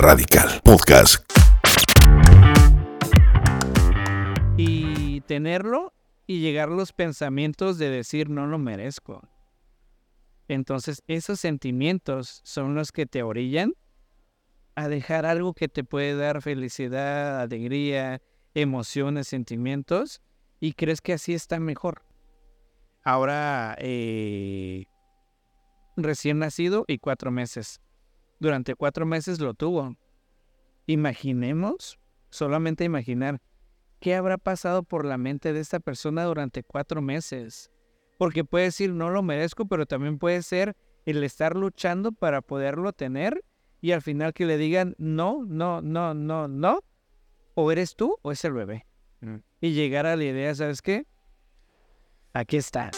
Radical Podcast. Y tenerlo y llegar los pensamientos de decir no lo merezco. Entonces esos sentimientos son los que te orillan a dejar algo que te puede dar felicidad, alegría, emociones, sentimientos, y crees que así está mejor. Ahora, eh, recién nacido y cuatro meses. Durante cuatro meses lo tuvo. Imaginemos, solamente imaginar, qué habrá pasado por la mente de esta persona durante cuatro meses. Porque puede decir, no lo merezco, pero también puede ser el estar luchando para poderlo tener y al final que le digan, no, no, no, no, no, o eres tú o es el bebé. Mm. Y llegar a la idea, ¿sabes qué? Aquí está.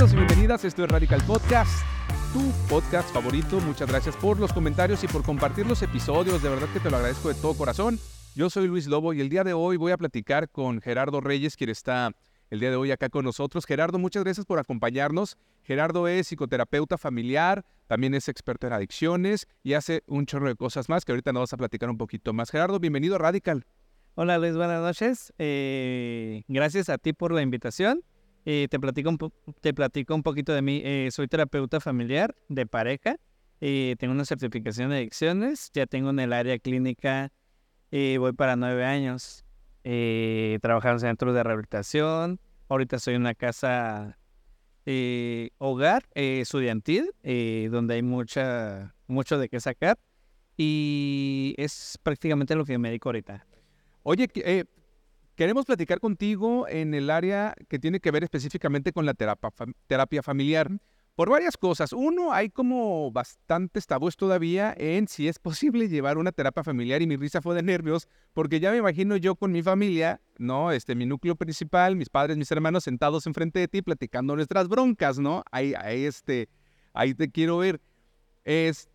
Bienvenidos y bienvenidas, esto es Radical Podcast, tu podcast favorito. Muchas gracias por los comentarios y por compartir los episodios, de verdad que te lo agradezco de todo corazón. Yo soy Luis Lobo y el día de hoy voy a platicar con Gerardo Reyes, quien está el día de hoy acá con nosotros. Gerardo, muchas gracias por acompañarnos. Gerardo es psicoterapeuta familiar, también es experto en adicciones y hace un chorro de cosas más que ahorita nos vas a platicar un poquito más. Gerardo, bienvenido a Radical. Hola Luis, buenas noches. Eh, gracias a ti por la invitación. Eh, te, platico un te platico un poquito de mí. Eh, soy terapeuta familiar de pareja. tengo una certificación de adicciones. Ya tengo en el área clínica, voy para nueve años eh, en centros de rehabilitación. Ahorita estoy en una casa eh, hogar eh, estudiantil, eh, donde hay mucha, mucho de qué sacar. Y es prácticamente lo que me dedico ahorita. Oye, queremos platicar contigo en el área que tiene que ver específicamente con la terapia, terapia familiar. Por varias cosas. Uno, hay como bastantes tabúes todavía en si es posible llevar una terapia familiar y mi risa fue de nervios porque ya me imagino yo con mi familia, ¿no? Este, mi núcleo principal, mis padres, mis hermanos sentados enfrente de ti platicando nuestras broncas, ¿no? Ahí, ahí, este, ahí te quiero ver. Es,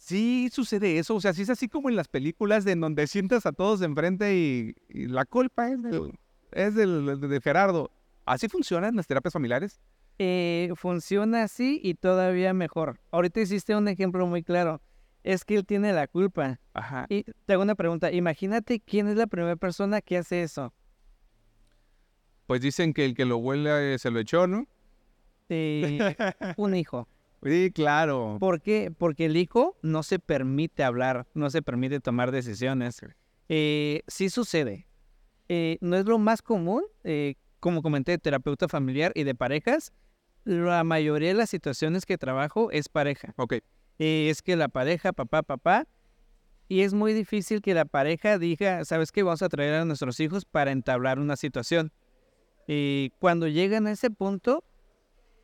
sí sucede eso, o sea, sí es así como en las películas de en donde sientas a todos enfrente y, la culpa es, es del, de Gerardo. ¿Así funcionan las terapias familiares? Eh, funciona así y todavía mejor. Ahorita hiciste un ejemplo muy claro. Es que él tiene la culpa. Ajá. Y te hago una pregunta. Imagínate quién es la primera persona que hace eso. Pues dicen que el que lo huele se lo echó, ¿no? un hijo. Sí, claro. ¿Por qué? Porque el hijo no se permite hablar, no se permite tomar decisiones. Eh, sí sucede. Eh, no es lo más común, como comenté, terapeuta familiar y de parejas, la mayoría de las situaciones que trabajo es pareja. Ok. es que la pareja, papá, papá, y es muy difícil que la pareja diga, ¿sabes qué? Vamos a traer a nuestros hijos para entablar una situación. Y cuando llegan a ese punto,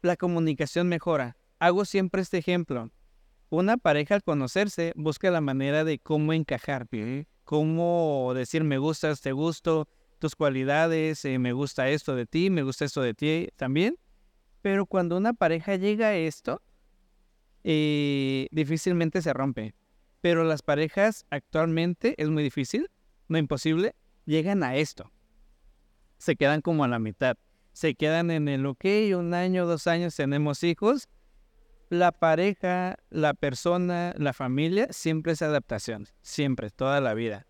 la comunicación mejora. Hago siempre este ejemplo. Una pareja al conocerse busca la manera de cómo encajar, cómo decir me gustas, te gusto, tus cualidades, eh, me gusta esto de ti, me gusta esto de ti también. Pero cuando una pareja llega a esto, eh, difícilmente se rompe. Pero las parejas actualmente es muy difícil, no imposible, llegan a esto. Se quedan como a la mitad. Se quedan en el, ok, un año, dos años tenemos hijos. La pareja, la persona, la familia, siempre es adaptación, siempre, toda la vida.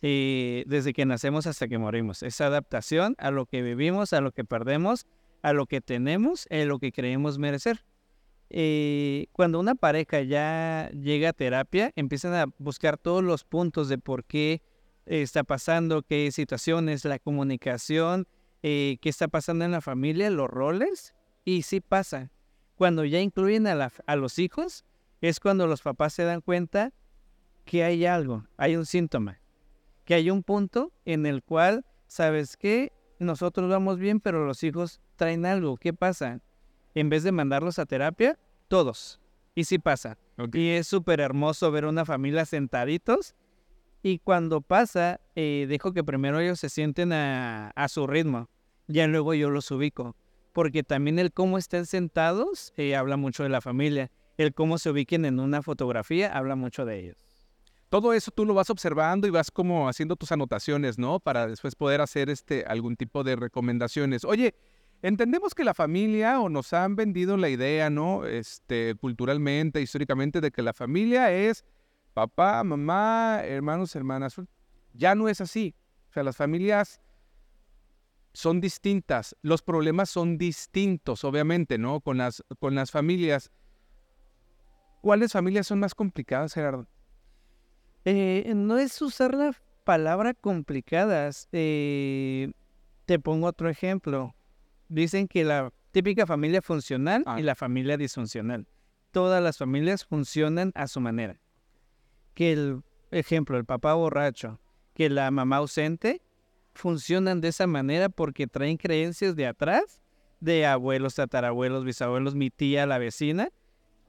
Y desde que nacemos hasta que morimos. Es adaptación a lo que vivimos, a lo que perdemos a lo que tenemos, a lo que creemos merecer. Eh, cuando una pareja ya llega a terapia, empiezan a buscar todos los puntos de por qué está pasando, qué situaciones, la comunicación, eh, qué está pasando en la familia, los roles, y sí pasa. Cuando ya incluyen a, a los hijos, es cuando los papás se dan cuenta que hay algo, hay un síntoma, que hay un punto en el cual, ¿sabes qué? Nosotros vamos bien, pero los hijos traen algo. ¿Qué pasa? En vez de mandarlos a terapia, todos. Y sí pasa. Y es súper hermoso ver una familia sentaditos. Y cuando pasa, eh, dejo que primero ellos se sienten a, su ritmo. Ya luego yo los ubico. Porque también el cómo estén sentados eh, habla mucho de la familia. El cómo se ubiquen en una fotografía habla mucho de ellos. Todo eso tú lo vas observando y vas como haciendo tus anotaciones, ¿no? Para después poder hacer este algún tipo de recomendaciones. Oye, Entendemos que la familia o nos han vendido la idea, ¿no? Este, culturalmente, históricamente, de que la familia es papá, mamá, hermanos, hermanas. Ya no es así. O sea, las familias son distintas, los problemas son distintos, obviamente, ¿no? Con las, con las familias. ¿Cuáles familias son más complicadas, Gerardo? Eh, no es usar la palabra complicadas. Eh, te pongo otro ejemplo. Dicen que la típica familia funcional y Ah. la familia disfuncional. Todas las familias funcionan a su manera. Que el ejemplo, el papá borracho, que la mamá ausente, funcionan de esa manera porque traen creencias de atrás, de abuelos, tatarabuelos, bisabuelos, mi tía, la vecina,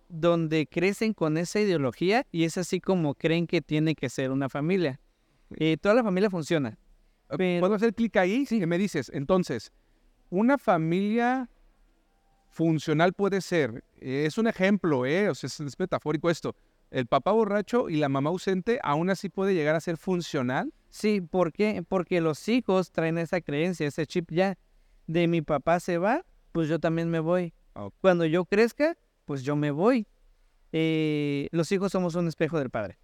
donde crecen con esa ideología y es así como creen que tiene que ser una familia. Eh, toda la familia funciona. Pero- ¿Puedo hacer clic ahí? Sí. me dices, entonces, una familia funcional puede ser, eh, es un ejemplo, ¿eh? O sea, es, es metafórico esto. El papá borracho y la mamá ausente aún así puede llegar a ser funcional. Sí, ¿por qué? Porque los hijos traen esa creencia, ese chip ya. De mi papá se va, pues yo también me voy. Cuando yo crezca, pues yo me voy. Eh, los hijos somos un espejo del padre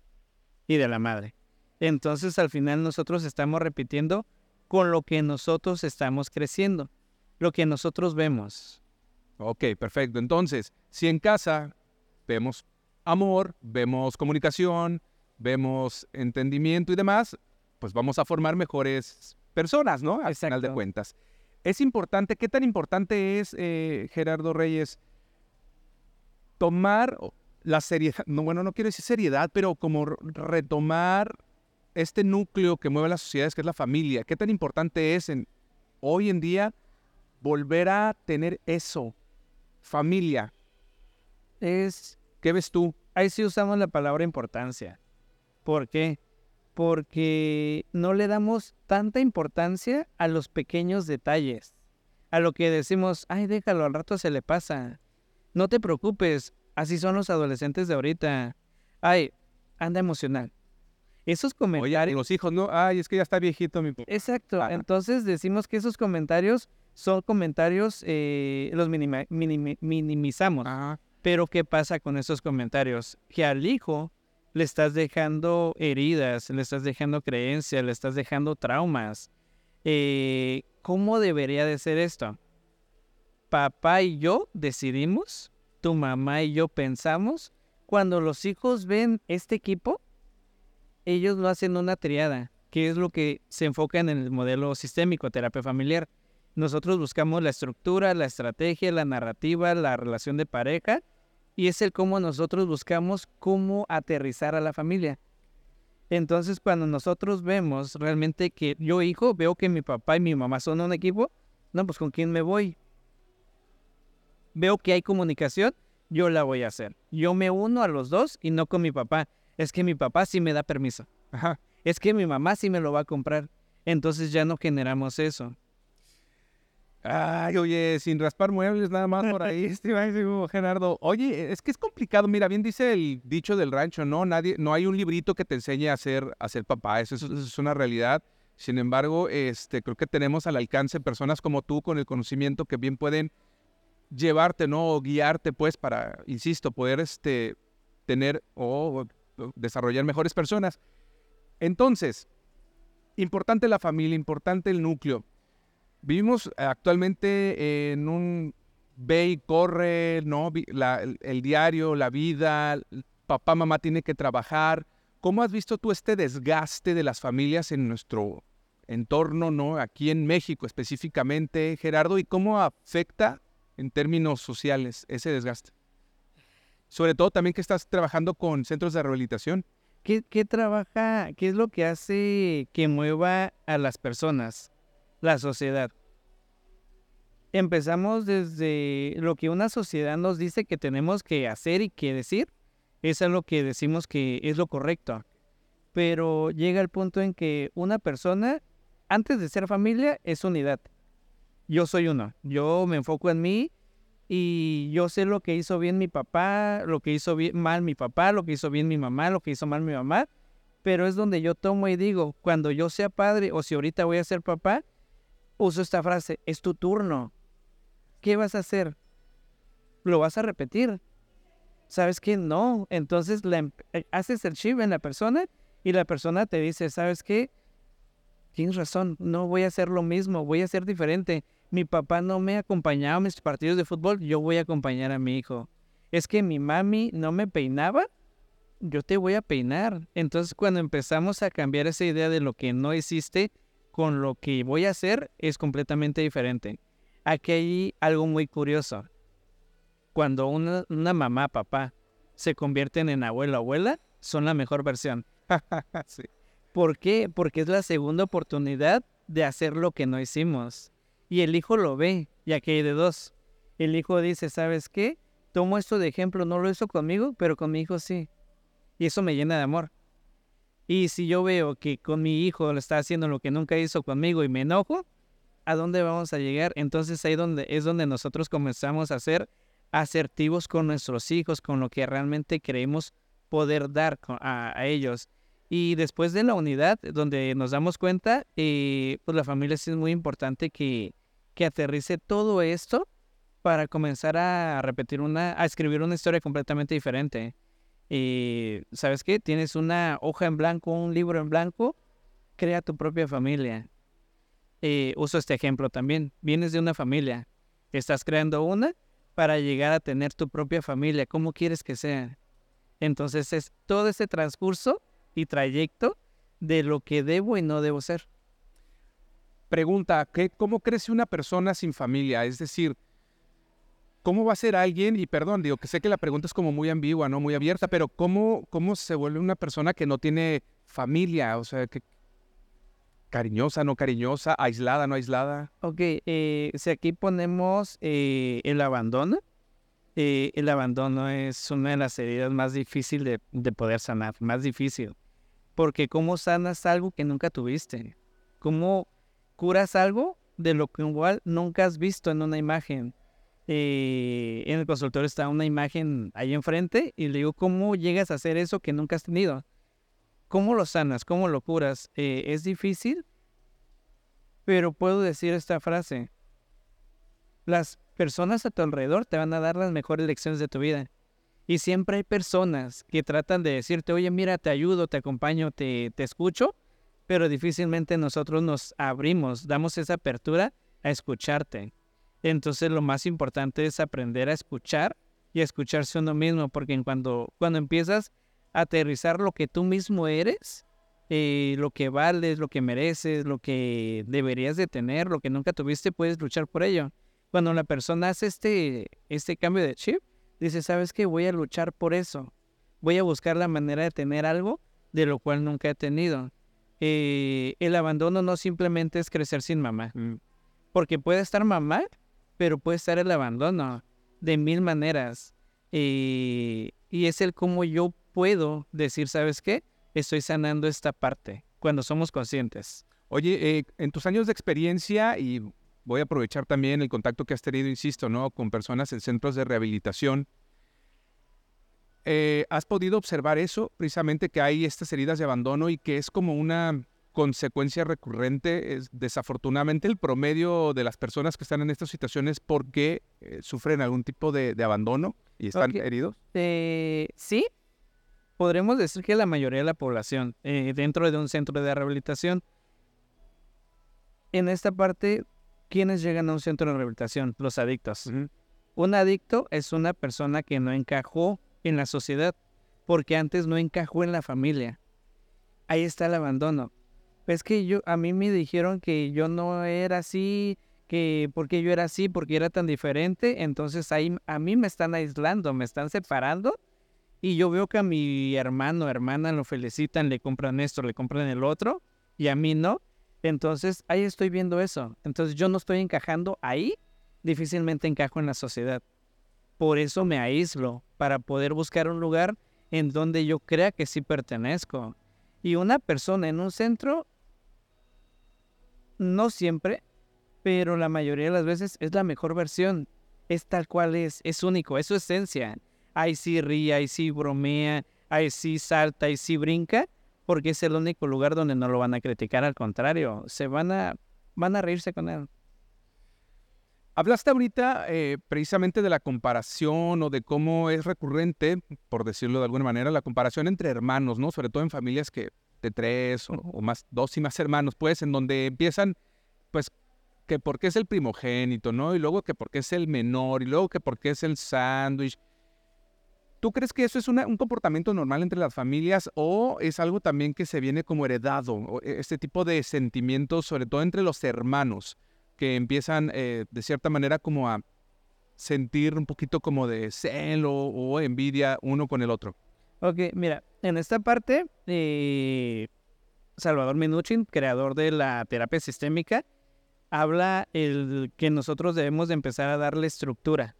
y de la madre. Entonces al final nosotros estamos repitiendo con lo que nosotros estamos creciendo, lo que nosotros vemos. Ok, perfecto. Entonces, si en casa vemos amor, vemos comunicación, vemos entendimiento y demás, pues vamos a formar mejores personas, ¿no? Al final de cuentas. Es importante, ¿qué tan importante es, eh, Gerardo Reyes, tomar la seriedad, no, bueno, no quiero decir seriedad, pero como retomar este núcleo que mueve las sociedades, que es la familia? ¿Qué tan importante es en, hoy en día volver a tener eso? Familia. Es ¿Qué ves tú? ahí sí usamos la palabra importancia. ¿Por qué? Porque no le damos tanta importancia a los pequeños detalles. A lo que decimos, ay, déjalo, al rato se le pasa. No te preocupes, así son los adolescentes de ahorita. Ay, anda emocional. Esos Oye, y comentarios... los hijos, no, ay, es que ya está viejito mi. Exacto, Ajá. entonces decimos que esos comentarios son comentarios, eh, los minima- minimi- minimizamos. Ajá. Pero ¿qué pasa con esos comentarios? Que al hijo le estás dejando heridas, le estás dejando creencias, le estás dejando traumas. Eh, ¿Cómo debería de ser esto? Papá y yo decidimos, tu mamá y yo pensamos. Cuando los hijos ven este equipo, ellos lo hacen una triada, que es lo que se enfoca en el modelo sistémico, terapia familiar. Nosotros buscamos la estructura, la estrategia, la narrativa, la relación de pareja y es el cómo nosotros buscamos cómo aterrizar a la familia. Entonces, cuando nosotros vemos realmente que yo, hijo, veo que mi papá y mi mamá son un equipo, no, pues con quién me voy. Veo que hay comunicación, yo la voy a hacer. Yo me uno a los dos y no con mi papá. Es que mi papá sí me da permiso. Es que mi mamá sí me lo va a comprar. Entonces ya no generamos eso. Ay, oye, sin raspar muebles nada más por ahí, estimado Gerardo. Oye, es que es complicado. Mira, bien dice el dicho del rancho, ¿no? Nadie, no hay un librito que te enseñe a ser, a ser papá. Eso, es- una realidad. Sin embargo, este, creo que tenemos al alcance personas como tú con el conocimiento que bien pueden llevarte, ¿no? O guiarte, pues, para, insisto, poder este, tener o desarrollar mejores personas. Entonces, importante la familia, importante el núcleo. Vivimos actualmente en un ve y corre, ¿no? El, el diario, la vida, papá, mamá tiene que trabajar. ¿Cómo has visto tú este desgaste de las familias en nuestro entorno, ¿no? Aquí en México específicamente, Gerardo, y cómo afecta en términos sociales ese desgaste? Sobre todo también que estás trabajando con centros de rehabilitación. ¿Qué, qué trabaja? ¿Qué es lo que hace que mueva a las personas? La sociedad. Empezamos desde lo que una sociedad nos dice que tenemos que hacer y que decir. Eso es lo que decimos que es lo correcto. Pero llega el punto en que una persona, antes de ser familia, es unidad. Yo soy uno. Yo me enfoco en mí y yo sé lo que hizo bien mi papá, lo que hizo bien, mal mi papá, lo que hizo bien mi mamá, lo que hizo mal mi mamá, pero es donde yo tomo y digo, cuando yo sea padre o si ahorita voy a ser papá, uso esta frase, es tu turno. ¿qué vas a hacer? ¿Lo vas a repetir? ¿Sabes qué? No. Entonces em, eh, haces el chip en la persona y la persona te dice, ¿sabes qué? Tienes razón, no voy a hacer lo mismo, voy a ser diferente. Mi papá no me acompañaba a mis partidos de fútbol, yo voy a acompañar a mi hijo. Es que mi mami no me peinaba, yo te voy a peinar. Entonces cuando empezamos a cambiar esa idea de lo que no hiciste con lo que voy a hacer, es completamente diferente. Aquí hay algo muy curioso. Cuando una, mamá, papá, se convierten en abuelo, abuela, son la mejor versión. ¿Por qué? Porque es la segunda oportunidad de hacer lo que no hicimos. Y el hijo lo ve, ya que hay de dos. El hijo dice, ¿sabes qué? Tomo esto de ejemplo, no lo hizo conmigo, pero con mi hijo sí. Y eso me llena de amor. Y si yo veo que con mi hijo lo está haciendo lo que nunca hizo conmigo y me enojo, ¿a dónde vamos a llegar? Entonces ahí donde, es donde nosotros comenzamos a ser asertivos con nuestros hijos, con lo que realmente creemos poder dar a ellos. Y después de la unidad, donde nos damos cuenta, eh, pues la familia es muy importante que, que aterrice todo esto para comenzar a repetir una, a escribir una historia completamente diferente. Y, ¿sabes qué? Tienes una hoja en blanco, un libro en blanco, crea tu propia familia. Eh, uso este ejemplo también. Vienes de una familia, estás creando una para llegar a tener tu propia familia. ¿Cómo quieres que sea? Entonces es todo ese transcurso y trayecto de lo que debo y no debo ser. Pregunta, ¿qué, ¿cómo crece una persona sin familia? Es decir, ¿cómo va a ser alguien? Y perdón, digo que sé que la pregunta es como muy ambigua, ¿no? Muy abierta, pero ¿cómo, cómo se vuelve una persona que no tiene familia? O sea, que cariñosa, no cariñosa, aislada, no aislada. Ok, eh, si aquí ponemos eh, el abandono, eh, el abandono es una de las heridas más difíciles de, poder sanar, más difícil. Porque ¿cómo sanas algo que nunca tuviste? ¿Cómo curas algo de lo que igual nunca has visto en una imagen? Eh, en el consultorio está una imagen ahí enfrente y le digo, ¿cómo llegas a hacer eso que nunca has tenido? ¿Cómo lo sanas? ¿Cómo lo curas? Eh, es difícil, pero puedo decir esta frase. Las personas a tu alrededor te van a dar las mejores lecciones de tu vida. Y siempre hay personas que tratan de decirte, oye, mira, te ayudo, te acompaño, te, te escucho, pero difícilmente nosotros nos abrimos, damos esa apertura a escucharte. Entonces lo más importante es aprender a escuchar y a escucharse uno mismo, porque cuando, cuando empiezas a aterrizar lo que tú mismo eres, eh, lo que vales, lo que mereces, lo que deberías de tener, lo que nunca tuviste, puedes luchar por ello cuando la persona hace este, este cambio de chip, dice, ¿sabes qué? Voy a luchar por eso. Voy a buscar la manera de tener algo de lo cual nunca he tenido. Eh, el abandono no simplemente es crecer sin mamá. Mm. Porque puede estar mamá, pero puede estar el abandono de mil maneras. Eh, y es el cómo yo puedo decir, ¿sabes qué? Estoy sanando esta parte cuando somos conscientes. Oye, eh, en tus años de experiencia y voy a aprovechar también el contacto que has tenido, insisto, ¿no? Con personas en centros de rehabilitación. Eh, ¿Has podido observar eso, precisamente que hay estas heridas de abandono y que es como una consecuencia recurrente? Es, desafortunadamente, el promedio de las personas que están en estas situaciones, ¿por qué eh, sufren algún tipo de, abandono y están heridos? Eh, sí, podremos decir que la mayoría de la población dentro de un centro de rehabilitación. En esta parte ¿Quiénes llegan a un centro de rehabilitación? Los adictos. Un adicto es una persona que no encajó en la sociedad porque antes no encajó en la familia. Ahí está el abandono. Es que yo a mí me dijeron que yo no era así, que porque yo era así, porque era tan diferente, entonces ahí a mí me están aislando, me están separando y yo veo que a mi hermano, hermana lo felicitan, le compran esto, le compran el otro y a mí no. Entonces, ahí estoy viendo eso. Entonces, yo no estoy encajando ahí, difícilmente encajo en la sociedad. Por eso me aíslo, para poder buscar un lugar en donde yo crea que sí pertenezco. Y una persona en un centro, no siempre, pero la mayoría de las veces es la mejor versión. Es tal cual es, es único, es su esencia. Ahí sí ríe, ahí sí bromea, ahí sí salta, ahí sí brinca, porque es el único lugar donde no lo van a criticar, al contrario, se van a, van a reírse con él. Hablaste ahorita eh, precisamente de la comparación o de cómo es recurrente, por decirlo de alguna manera, la comparación entre hermanos, ¿no? Sobre todo en familias que de tres o, o más, dos y más hermanos, pues, en donde empiezan, pues, que porque es el primogénito, ¿no? Y luego que porque es el menor, y luego que porque es el sándwich. ¿Tú crees que eso es una- un comportamiento normal entre las familias o es algo también que se viene como heredado? e- Este tipo de sentimientos, sobre todo entre los hermanos, que empiezan eh, de cierta manera como a sentir un poquito como de celo o envidia uno con el otro. Ok, mira, en esta parte, eh, Salvador Minuchin, creador de la terapia sistémica, habla el que nosotros debemos de empezar a darle estructura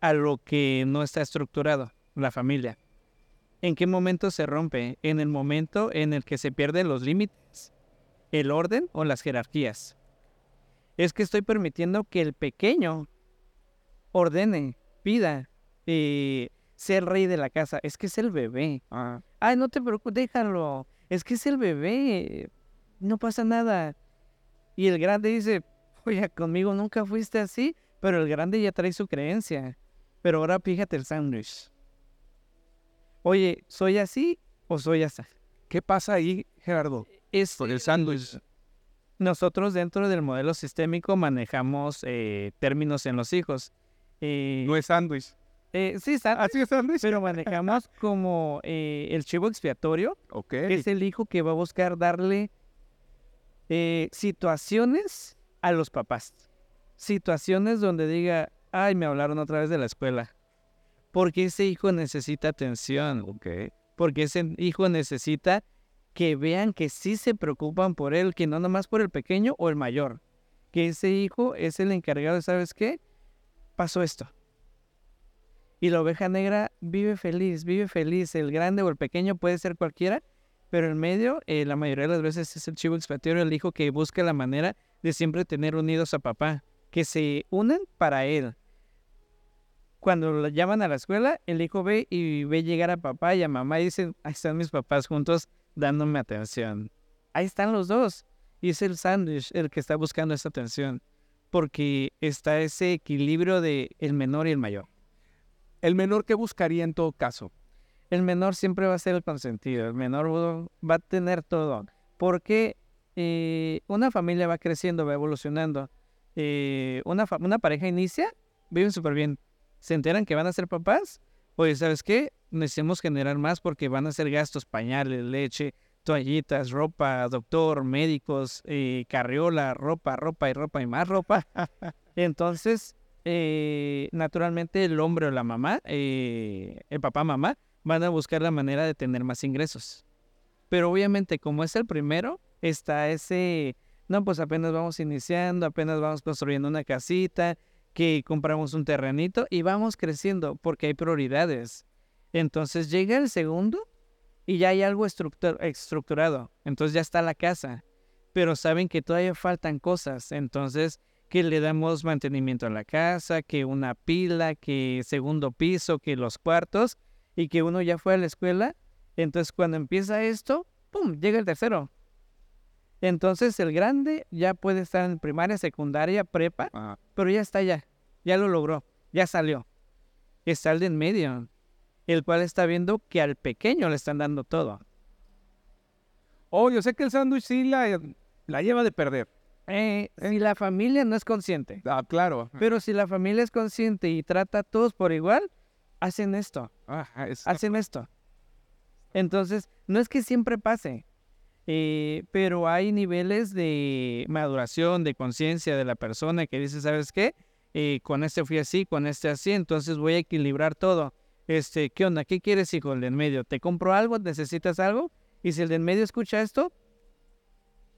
a lo que no está estructurado, la familia. ¿En qué momento se rompe? En el momento en el que se pierden los límites, el orden o las jerarquías. Es que estoy permitiendo que el pequeño ordene, pida, eh, ser rey de la casa. Es que es el bebé. Ay, no te preocupes, déjalo. Es que es el bebé. No pasa nada. Y el grande dice, oye, conmigo nunca fuiste así, pero el grande ya trae su creencia. Pero ahora fíjate el sándwich. Oye, ¿soy así o soy así? ¿Qué pasa ahí, Gerardo? Es Con el sándwich. Nosotros dentro del modelo sistémico manejamos eh, términos en los hijos. Eh, No es sándwich. Eh, sí, sándwich, ¿Así es sándwich? pero manejamos como eh, el chivo expiatorio, Ok. que es el hijo que va a buscar darle eh, situaciones a los papás. Situaciones donde diga, ay, me hablaron otra vez de la escuela. Porque ese hijo necesita atención. Ok. Porque ese hijo necesita que vean que sí se preocupan por él, que no nomás por el pequeño o el mayor. Que ese hijo es el encargado de, ¿sabes qué? Pasó esto. Y la oveja negra vive feliz, vive feliz. El grande o el pequeño puede ser cualquiera, pero el medio, eh, la mayoría de las veces es el chivo expiatorio, el hijo que busca la manera de siempre tener unidos a papá, que se unen para él. Cuando lo llaman a la escuela, el hijo ve y ve llegar a papá y a mamá y dicen, ahí están mis papás juntos dándome atención. Ahí están los dos. Y es el sándwich el que está buscando esa atención, porque está ese equilibrio de el menor y el mayor. El menor que buscaría en todo caso. El menor siempre va a ser el consentido, el menor va- a tener todo, porque eh, una familia va creciendo, va evolucionando. Eh, una pareja inicia, viven súper bien, se enteran que van a ser papás, oye, ¿sabes qué? Necesitamos generar más porque van a ser gastos, pañales, leche, toallitas, ropa, doctor, médicos, eh, carriola, ropa, ropa y ropa y más ropa. Entonces, eh, naturalmente el hombre o la mamá, eh, el papá, mamá, van a buscar la manera de tener más ingresos. Pero obviamente como es el primero, está ese, no, pues apenas vamos iniciando, apenas vamos construyendo una casita, que compramos un terrenito y vamos creciendo porque hay prioridades. Entonces llega el segundo y ya hay algo estructur- estructurado. Entonces ya está la casa. Pero saben que todavía faltan cosas. Entonces que le damos mantenimiento a la casa, que una pila, que segundo piso, que los cuartos y que uno ya fue a la escuela. Entonces cuando empieza esto, ¡pum! Llega el tercero. Entonces el grande ya puede estar en primaria, secundaria, prepa, pero ya está ya, ya lo logró, ya salió. Está el de en medio, el cual está viendo que al pequeño le están dando todo. Oh, yo sé que el sándwich sí la, la lleva de perder. Eh, si la familia no es consciente, Ah, claro. pero si la familia es consciente y trata a todos por igual, hacen esto, es- hacen esto. Entonces, no es que siempre pase, eh, pero hay niveles de maduración, de conciencia de la persona que dice, ¿sabes qué? Eh, con este fui así, con este así, entonces voy a equilibrar todo. Este, ¿qué onda? ¿Qué quieres, hijo, el de en medio? ¿Te compro algo? ¿Necesitas algo? Y si el de en medio escucha esto,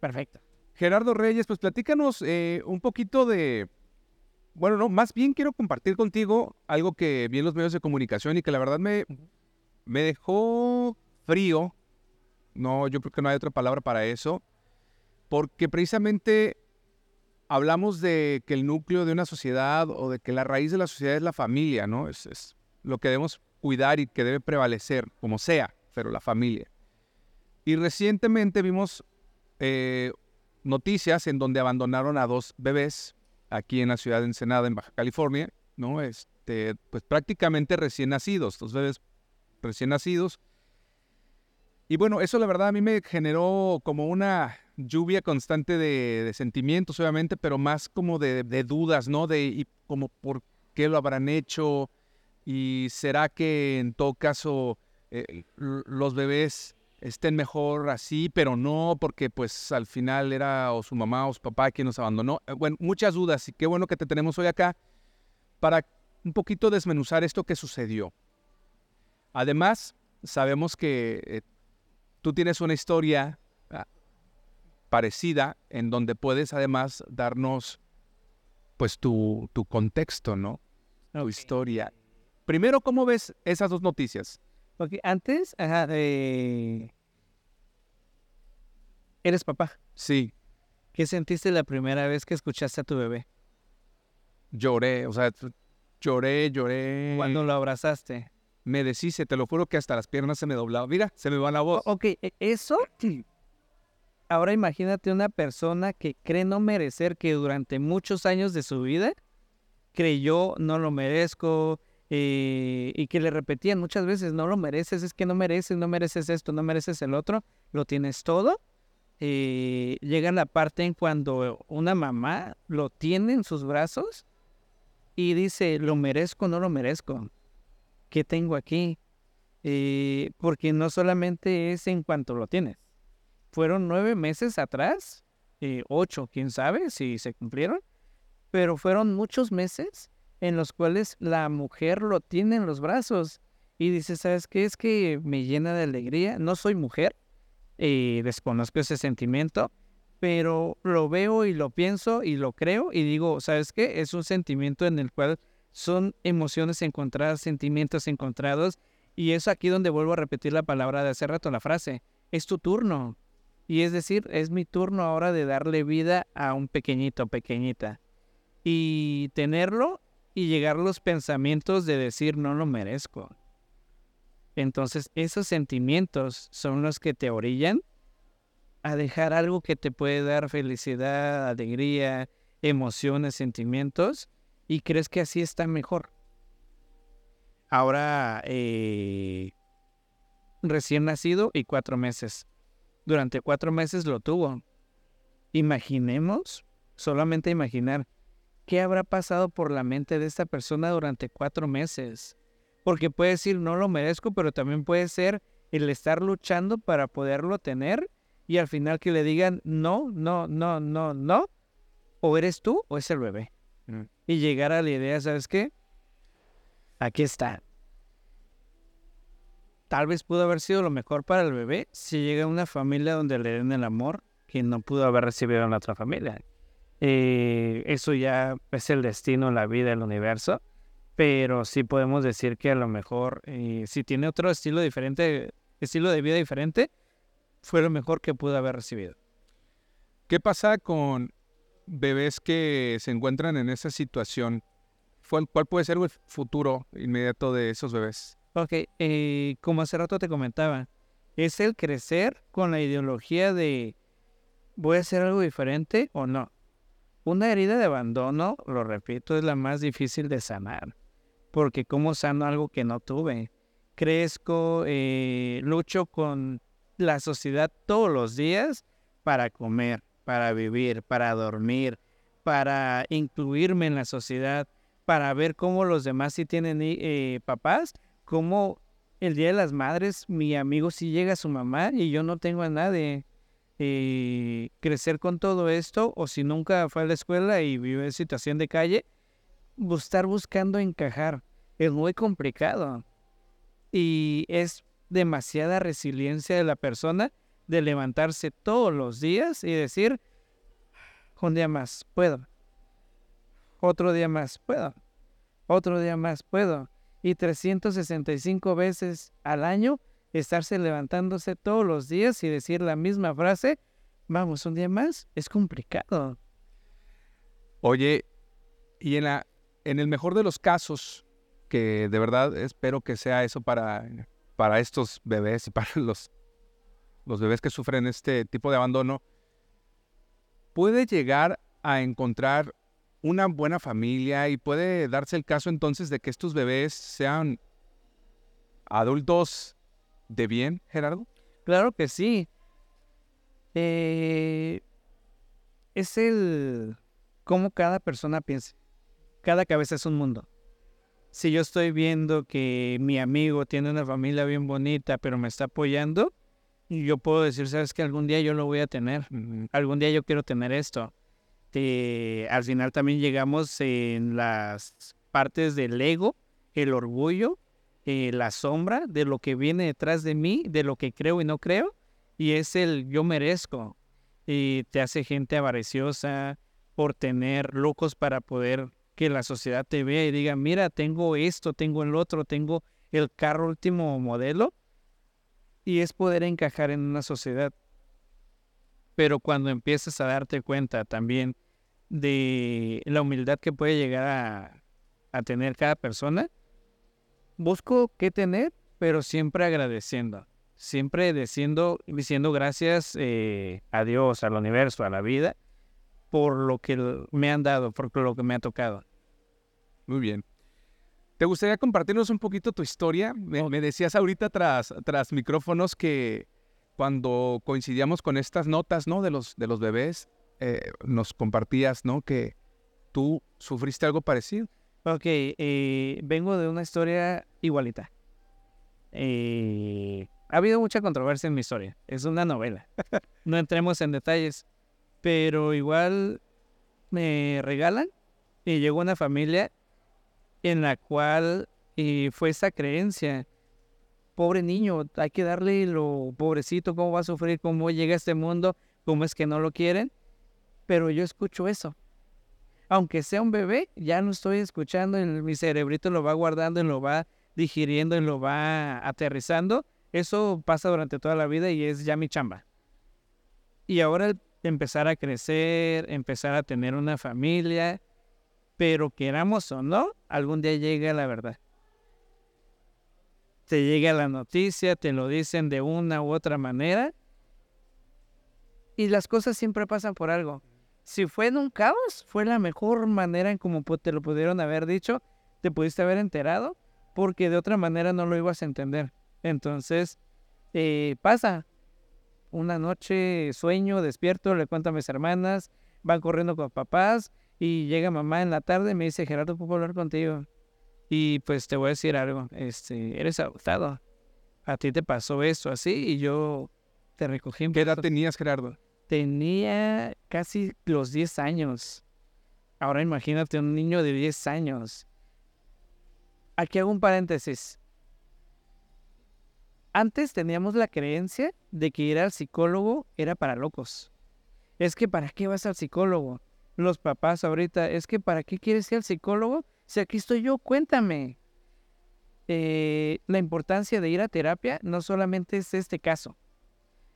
perfecto. Gerardo Reyes, pues platícanos eh, un poquito de... Bueno, no, más bien quiero compartir contigo algo que vi en los medios de comunicación y que la verdad me, me dejó frío. No, yo creo que no hay otra palabra para eso. Porque precisamente hablamos de que el núcleo de una sociedad o de que la raíz de la sociedad es la familia, ¿no? Es, es lo que debemos cuidar y que debe prevalecer, como sea, pero la familia. Y recientemente vimos eh, noticias en donde abandonaron a dos bebés aquí en la ciudad de Ensenada, en Baja California, ¿no? Este, pues prácticamente recién nacidos, los bebés recién nacidos. Y bueno, eso la verdad a mí me generó como una lluvia constante de, sentimientos, obviamente, pero más como de, dudas, ¿no? De y como por qué lo habrán hecho y será que en todo caso eh, los bebés estén mejor así, pero no, porque pues al final era o su mamá o su papá quien nos abandonó. Eh, bueno, muchas dudas y qué bueno que te tenemos hoy acá para un poquito desmenuzar esto que sucedió. Además, sabemos que eh, tú tienes una historia ah, parecida en donde puedes además darnos pues tu, tu contexto, ¿no? Tu historia. Primero, ¿cómo ves esas dos noticias? Porque antes, ajá, eres papá. Sí. ¿Qué sentiste la primera vez que escuchaste a tu bebé? Lloré, o sea, lloré, lloré. ¿Cuándo lo abrazaste? Me deshice, te lo juro que hasta las piernas se me doblaban. Mira, se me va la voz. ok, e, eso. Ahora imagínate una persona que cree no merecer, que durante muchos años de su vida creyó no lo merezco, eh, y que le repetían muchas veces, no lo mereces, es que no mereces, no mereces esto, no mereces el otro, lo tienes todo. Eh, llega la parte en cuando una mamá lo tiene en sus brazos y dice, lo merezco, no lo merezco. ¿Qué tengo aquí? Eh, porque no solamente es en cuanto lo tienes. Fueron nueve meses atrás, ocho, quién sabe si se cumplieron, pero fueron muchos meses en los cuales la mujer lo tiene en los brazos y dice, ¿sabes qué? Es que me llena de alegría. No soy mujer, eh, desconozco ese sentimiento, pero lo veo y lo pienso y lo creo y digo, ¿sabes qué? Es un sentimiento en el cual son emociones encontradas, sentimientos encontrados y es aquí donde vuelvo a repetir la palabra de hace rato, la frase, es tu turno. Y es decir, es mi turno ahora de darle vida a un pequeñito, pequeñita. Y tenerlo y llegar los pensamientos de decir no lo merezco. Entonces esos sentimientos son los que te orillan a dejar algo que te puede dar felicidad, alegría, emociones, sentimientos y crees que así está mejor. Ahora, eh, recién nacido y cuatro meses. Durante cuatro meses lo tuvo. Imaginemos, solamente imaginar, ¿qué habrá pasado por la mente de esta persona durante cuatro meses? Porque puede decir, no lo merezco, pero también puede ser el estar luchando para poderlo tener y al final que le digan, no, no, no, no, no, o eres tú o es el bebé. Mm. Y llegar a la idea, ¿sabes qué? Aquí está. Tal vez pudo haber sido lo mejor para el bebé si llega a una familia donde le den el amor que no pudo haber recibido en la otra familia. Eh, eso ya es el destino, la vida, el universo. Pero sí podemos decir que a lo mejor, eh, si tiene otro estilo diferente, estilo de vida diferente, fue lo mejor que pudo haber recibido. ¿Qué pasa con bebés que se encuentran en esa situación? ¿Cuál puede ser el futuro inmediato de esos bebés? Ok, eh, como hace rato te comentaba, es el crecer con la ideología de voy a hacer algo diferente o no. Una herida de abandono, lo repito, es la más difícil de sanar, porque ¿cómo sano algo que no tuve? Crezco, eh, lucho con la sociedad todos los días para comer, para vivir, para dormir, para incluirme en la sociedad, para ver cómo los demás sí tienen eh, papás, cómo el Día de las Madres mi amigo sí llega a su mamá y yo no tengo a nadie. Eh, crecer con todo esto o si nunca fue a la escuela y vive en situación de calle, estar buscando encajar es muy complicado. Y es demasiada resiliencia de la persona de levantarse todos los días y decir, un día más puedo, otro día más puedo, otro día más puedo y 365 veces al año estarse levantándose todos los días y decir la misma frase, vamos, un día más, es complicado. Oye, y en, la, en el mejor de los casos, que de verdad espero que sea eso para, para estos bebés y para los, los bebés que sufren este tipo de abandono, puede llegar a encontrar una buena familia y puede darse el caso entonces de que estos bebés sean adultos de bien, Gerardo? Claro que sí. Eh, es el cómo cada persona piensa. Cada cabeza es un mundo. Si yo estoy viendo que mi amigo tiene una familia bien bonita, pero me está apoyando, yo puedo decir, sabes que algún día yo lo voy a tener. Algún día yo quiero tener esto. al final también llegamos en las partes del ego, el orgullo, eh, la sombra de lo que viene detrás de mí, de lo que creo y no creo, y es el yo merezco. Y te hace gente avariciosa por tener locos para poder que la sociedad te vea y diga, mira, tengo esto, tengo el otro, tengo el carro último modelo. Y es poder encajar en una sociedad. Pero cuando empiezas a darte cuenta también de la humildad que puede llegar a, a tener cada persona, busco qué tener, pero siempre agradeciendo, siempre diciendo, diciendo gracias eh, a Dios, al universo, a la vida, por lo que me han dado, por lo que me ha tocado. Muy bien. ¿Te gustaría compartirnos un poquito tu historia? Me, decías ahorita tras, tras micrófonos que cuando coincidíamos con estas notas, ¿no? De los, de los bebés, eh, nos compartías, ¿no? Que tú sufriste algo parecido. Ok, eh, vengo de una historia igualita. Eh, ha habido mucha controversia en mi historia. Es una novela. no entremos en detalles. Pero igual me regalan y llegó una familia en la cual eh, fue esa creencia. Pobre niño, hay que darle lo pobrecito, cómo va a sufrir, cómo llega a este mundo, cómo es que no lo quieren. Pero yo escucho eso aunque sea un bebé, ya lo estoy escuchando, y mi cerebrito lo va guardando y lo va digiriendo y lo va aterrizando. Eso pasa durante toda la vida y es ya mi chamba. Y ahora empezar a crecer, empezar a tener una familia, pero queramos o no, algún día llega la verdad. Te llega la noticia, te lo dicen de una u otra manera, y las cosas siempre pasan por algo si fue en un caos, fue la mejor manera en como te lo pudieron haber dicho, te pudiste haber enterado, porque de otra manera no lo ibas a entender. Entonces, eh, pasa. Una noche sueño, despierto, le cuento a mis hermanas, van corriendo con papás y llega mamá en la tarde y me dice, Gerardo, ¿puedo hablar contigo? Y pues te voy a decir algo, este, eres adoptado. A ti te pasó eso así y yo te recogí. ¿Qué edad tenías, Gerardo? Tenía casi los 10 años. Ahora imagínate un niño de 10 años. Aquí hago un paréntesis. Antes teníamos la creencia de que ir al psicólogo era para locos. Es que ¿para qué vas al psicólogo? Los papás ahorita, es que ¿para qué quieres ir al psicólogo? Si aquí estoy yo, cuéntame. Eh, la importancia de ir a terapia no solamente es este caso.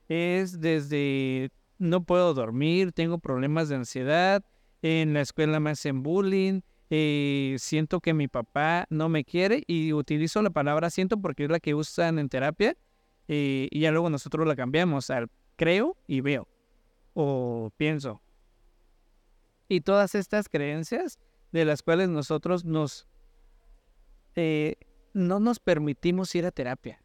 Es desde no puedo dormir, tengo problemas de ansiedad, en la escuela me hacen bullying, eh, siento que mi papá no me quiere y utilizo la palabra siento porque es la que usan en terapia eh, y ya luego nosotros la cambiamos al creo y veo o pienso. Y todas estas creencias de las cuales nosotros nos eh, no nos permitimos ir a terapia.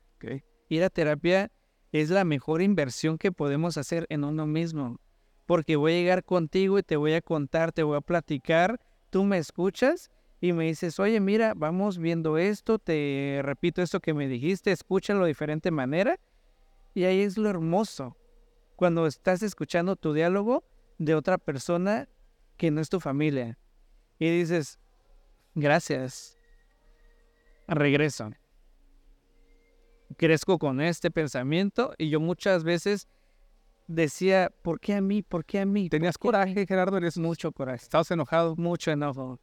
Ir a terapia es la mejor inversión que podemos hacer en uno mismo. Porque voy a llegar contigo y te voy a contar, te voy a platicar, tú me escuchas y me dices, oye, mira, vamos viendo esto, te repito esto que me dijiste, escúchalo de diferente manera. Y ahí es lo hermoso, cuando estás escuchando tu diálogo de otra persona que no es tu familia. Y dices, gracias, regreso crezco con este pensamiento y yo muchas veces decía, ¿por qué a mí? ¿Por qué a mí? ¿Tenías coraje, Gerardo? Eres mucho coraje. ¿Estabas enojado? Mucho enojo.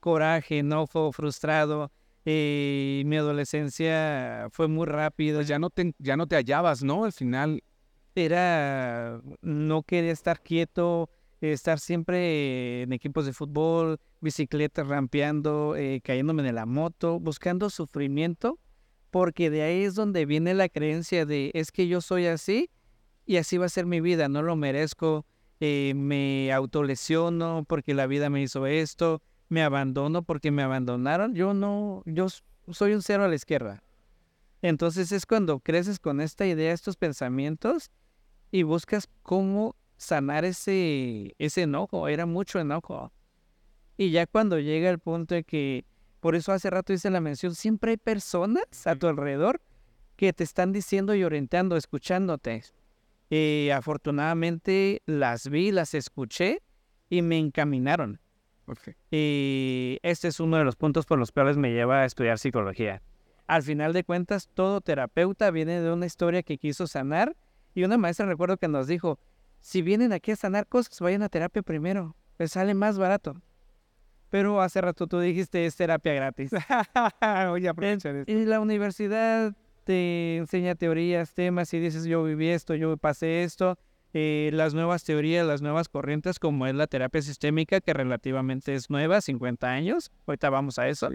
Coraje, enojo, frustrado. Eh, mi adolescencia fue muy rápido. Pues ya no te, ya no te hallabas, ¿no? Al final. Era, no quería estar quieto, estar siempre en equipos de fútbol, bicicleta, rampeando, eh, cayéndome de la moto, buscando sufrimiento porque de ahí es donde viene la creencia de es que yo soy así y así va a ser mi vida, no lo merezco, eh, me autolesiono porque la vida me hizo esto, me abandono porque me abandonaron. Yo no, yo soy un cero a la izquierda. Entonces es cuando creces con esta idea, estos pensamientos y buscas cómo sanar ese, ese enojo. Era mucho enojo. Y ya cuando llega el punto de que, por eso hace rato hice la mención, siempre hay personas a tu alrededor que te están diciendo y orientando, escuchándote. Y afortunadamente las vi, las escuché y me encaminaron. Y este es uno de los puntos por los cuales me lleva a estudiar psicología. Al final de cuentas, todo terapeuta viene de una historia que quiso sanar y una maestra recuerdo que nos dijo, si vienen aquí a sanar cosas, vayan a terapia primero, les sale más barato. Pero hace rato tú dijiste es terapia gratis. Aprovechar esto. Y la universidad te enseña teorías, temas y dices yo viví esto, yo pasé esto. Eh, las nuevas teorías, las nuevas corrientes, como es la terapia sistémica, que relativamente es nueva, 50 años, ahorita vamos a eso,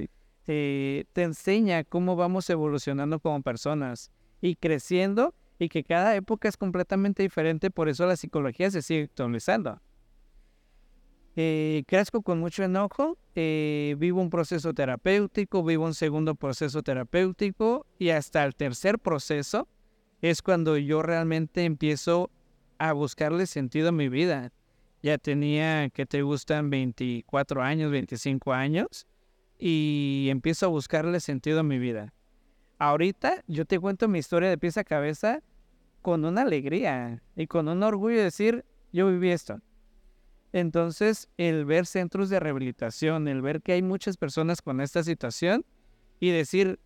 te enseña cómo vamos evolucionando como personas y creciendo y que cada época es completamente diferente, por eso la psicología se sigue actualizando. Eh, crezco con mucho enojo, eh, vivo un proceso terapéutico, vivo un segundo proceso terapéutico y hasta el tercer proceso es cuando yo realmente empiezo a buscarle sentido a mi vida. Ya tenía, que te gustan? 24 años, 25 años y empiezo a buscarle sentido a mi vida. Ahorita yo te cuento mi historia de pieza a cabeza con una alegría y con un orgullo de decir, yo viví esto. Entonces, el ver centros de rehabilitación, el ver que hay muchas personas con esta situación y decir,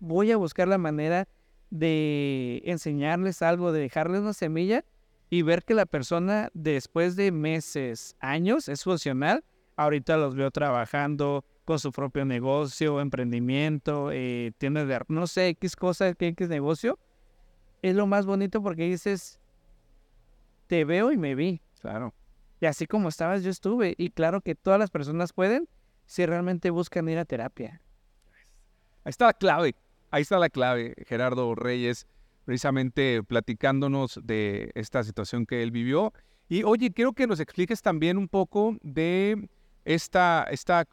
voy a buscar la manera de enseñarles algo, de dejarles una semilla y ver que la persona después de meses, años, es funcional. Ahorita los veo trabajando, con su propio negocio, emprendimiento, eh, tiene de, no sé, X cosa, X negocio, es lo más bonito porque dices, te veo y me vi. Claro. Y así como estabas, yo estuve. Y claro que todas las personas pueden si realmente buscan ir a terapia. Ahí está la clave. Ahí está la clave, Gerardo Reyes, precisamente platicándonos de esta situación que él vivió. Y oye, quiero que nos expliques también un poco de esta, esta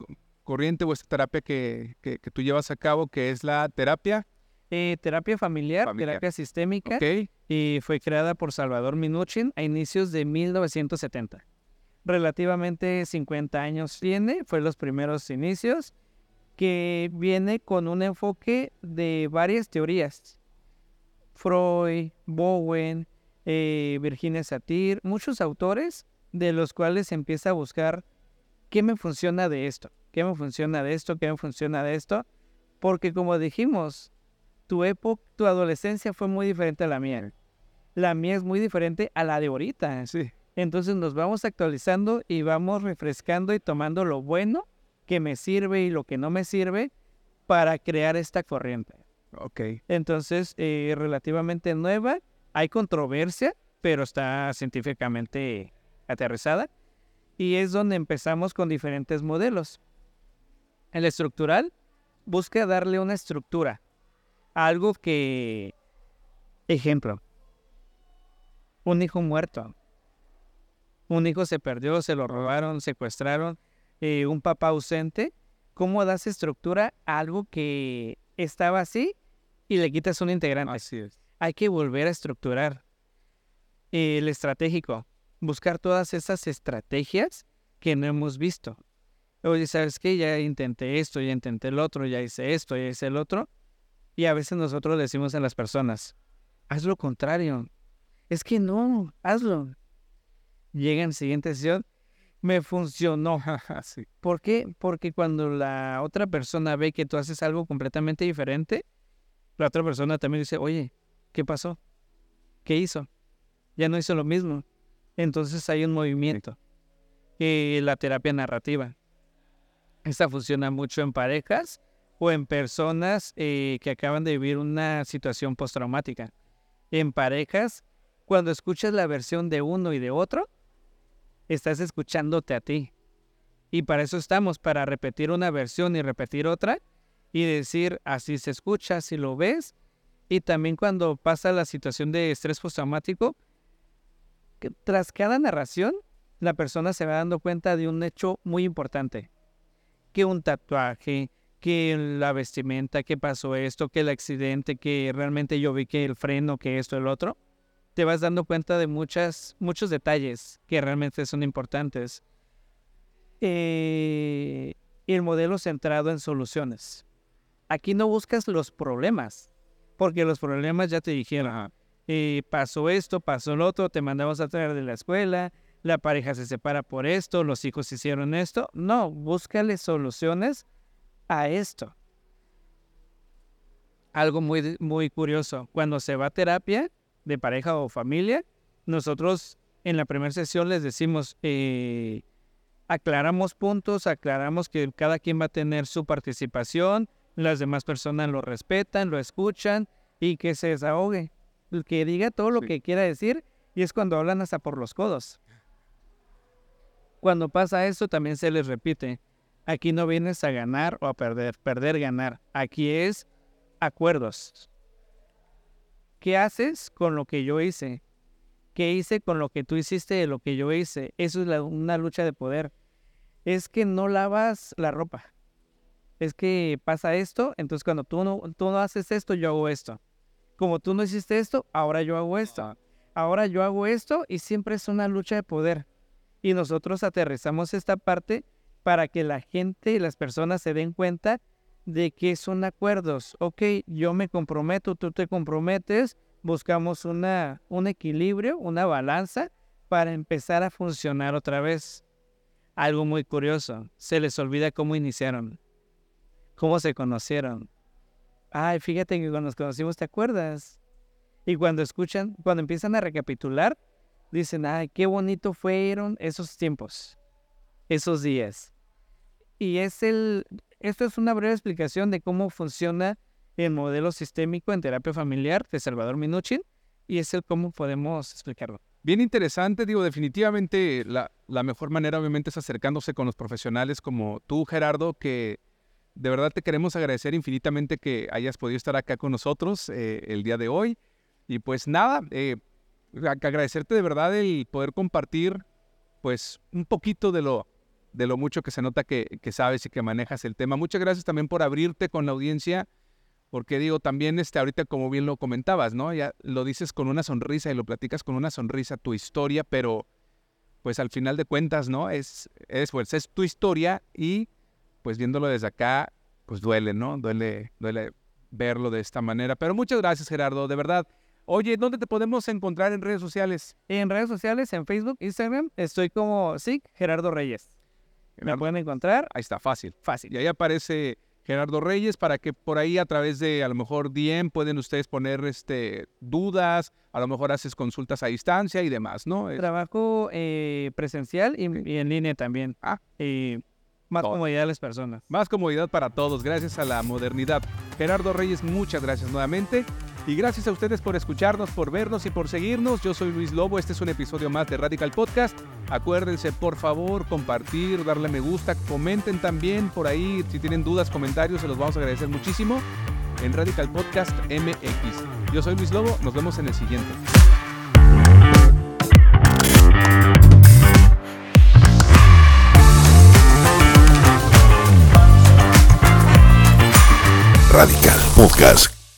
corriente o esta terapia que, tú llevas a cabo, que es la terapia. Eh, terapia familiar, terapia sistémica, y fue creada por Salvador Minuchin a inicios de 1970. Relativamente 50 años tiene, fue los primeros inicios, que viene con un enfoque de varias teorías. Freud, Bowen, eh, Virginia Satir, muchos autores de los cuales empieza a buscar qué me funciona de esto. ¿Qué me funciona de esto? ¿Qué me funciona de esto? Porque como dijimos, tu época, tu adolescencia fue muy diferente a la mía. La mía es muy diferente a la de ahorita. Sí. Entonces nos vamos actualizando y vamos refrescando y tomando lo bueno que me sirve y lo que no me sirve para crear esta corriente. Ok. Entonces, eh, relativamente nueva, hay controversia, pero está científicamente aterrizada. Y es donde empezamos con diferentes modelos. El estructural busca darle una estructura. Algo que, ejemplo, un hijo muerto. Un hijo se perdió, se lo robaron, secuestraron, eh, un papá ausente. ¿Cómo das estructura a algo que estaba así y le quitas un integrante? Así es. Hay que volver a estructurar. El estratégico, buscar todas esas estrategias que no hemos visto oye, ¿sabes qué? Ya intenté esto, ya intenté el otro, ya hice esto, ya hice el otro. Y a veces nosotros decimos a las personas, haz lo contrario. Es que no, hazlo. Llega en siguiente sesión, me funcionó. ¿Por qué? Porque cuando la otra persona ve que tú haces algo completamente diferente, la otra persona también dice, oye, ¿qué pasó? ¿Qué hizo? Ya no hizo lo mismo. Entonces hay un movimiento. Y la terapia narrativa. Esta funciona mucho en parejas o en personas eh, que acaban de vivir una situación postraumática. En parejas, cuando escuchas la versión de uno y de otro, estás escuchándote a ti. Y para eso estamos, para repetir una versión y repetir otra y decir, así se escucha, así lo ves. Y también cuando pasa la situación de estrés postraumático, tras cada narración la persona se va dando cuenta de un hecho muy importante. Que un tatuaje, que la vestimenta, que pasó esto, que el accidente, que realmente yo vi que el freno, que esto, el otro. Te vas dando cuenta de muchas, muchos detalles que realmente son importantes. Eh, el modelo centrado en soluciones. Aquí no buscas los problemas, porque los problemas ya te dijeron, eh, pasó esto, pasó lo otro, te mandamos a traer de la escuela, la pareja se separa por esto, los hijos hicieron esto. No, búscale soluciones a esto. Algo muy, muy curioso, cuando se va a terapia de pareja o familia, nosotros en la primera sesión les decimos, eh, aclaramos puntos, aclaramos que cada quien va a tener su participación, las demás personas lo respetan, lo escuchan y que se desahogue, que diga todo lo que quiera decir y es cuando hablan hasta por los codos. Cuando pasa eso también se les repite, aquí no vienes a ganar o a perder, perder, ganar, aquí es acuerdos. ¿Qué haces con lo que yo hice? ¿Qué hice con lo que tú hiciste de lo que yo hice? Eso es una lucha de poder es que no lavas la ropa. Es que pasa esto, entonces cuando tú no, tú no haces esto, yo hago esto. Como tú no hiciste esto, ahora yo hago esto. Ahora yo hago esto y siempre es una lucha de poder. Y nosotros aterrizamos esta parte para que la gente y las personas se den cuenta de que son acuerdos. Ok, yo me comprometo, tú te comprometes, buscamos una, un equilibrio, una balanza para empezar a funcionar otra vez algo muy curioso. Se les olvida cómo iniciaron, cómo se conocieron. Ay, fíjate que cuando nos conocimos, ¿te acuerdas? Y cuando escuchan, cuando empiezan a recapitular, dicen, ay, qué bonito fueron esos tiempos, esos días. Y es el, esto es una breve explicación de cómo funciona el modelo sistémico en terapia familiar de Salvador Minuchin y es el cómo podemos explicarlo. Bien interesante, digo, definitivamente la, mejor manera obviamente es acercándose con los profesionales como tú, Gerardo, que de verdad te queremos agradecer infinitamente que hayas podido estar acá con nosotros eh, el día de hoy. Y pues nada, eh, agradecerte de verdad el poder compartir pues un poquito de lo, de lo mucho que se nota que, que sabes y que manejas el tema. Muchas gracias también por abrirte con la audiencia porque digo, también este, ahorita como bien lo comentabas, ¿no? Ya lo dices con una sonrisa y lo platicas con una sonrisa tu historia, pero pues al final de cuentas, ¿no? Es, es, pues, es tu historia y pues viéndolo desde acá, pues duele, ¿no? Duele, duele verlo de esta manera. Pero muchas gracias, Gerardo, de verdad. Oye, ¿dónde te podemos encontrar en redes sociales? En redes sociales, en Facebook, Instagram, estoy como sí, Gerardo Reyes. Me pueden encontrar. Ahí está, fácil. Fácil. Y ahí aparece Gerardo Reyes, para que por ahí a través de a lo mejor DM pueden ustedes poner este, dudas, a lo mejor haces consultas a distancia y demás, ¿no? Trabajo eh, presencial y, en línea también. Ah. Y más comodidad a las personas. Más comodidad para todos, gracias a la modernidad. Gerardo Reyes, muchas gracias nuevamente. Y gracias a ustedes por escucharnos, por vernos y por seguirnos. Yo soy Luis Lobo, este es un episodio más de Radical Podcast. Acuérdense, por favor, compartir, darle me gusta, comenten también por ahí, si tienen dudas, comentarios, se los vamos a agradecer muchísimo en Radical Podcast MX. Yo soy Luis Lobo, nos vemos en el siguiente. Radical Podcast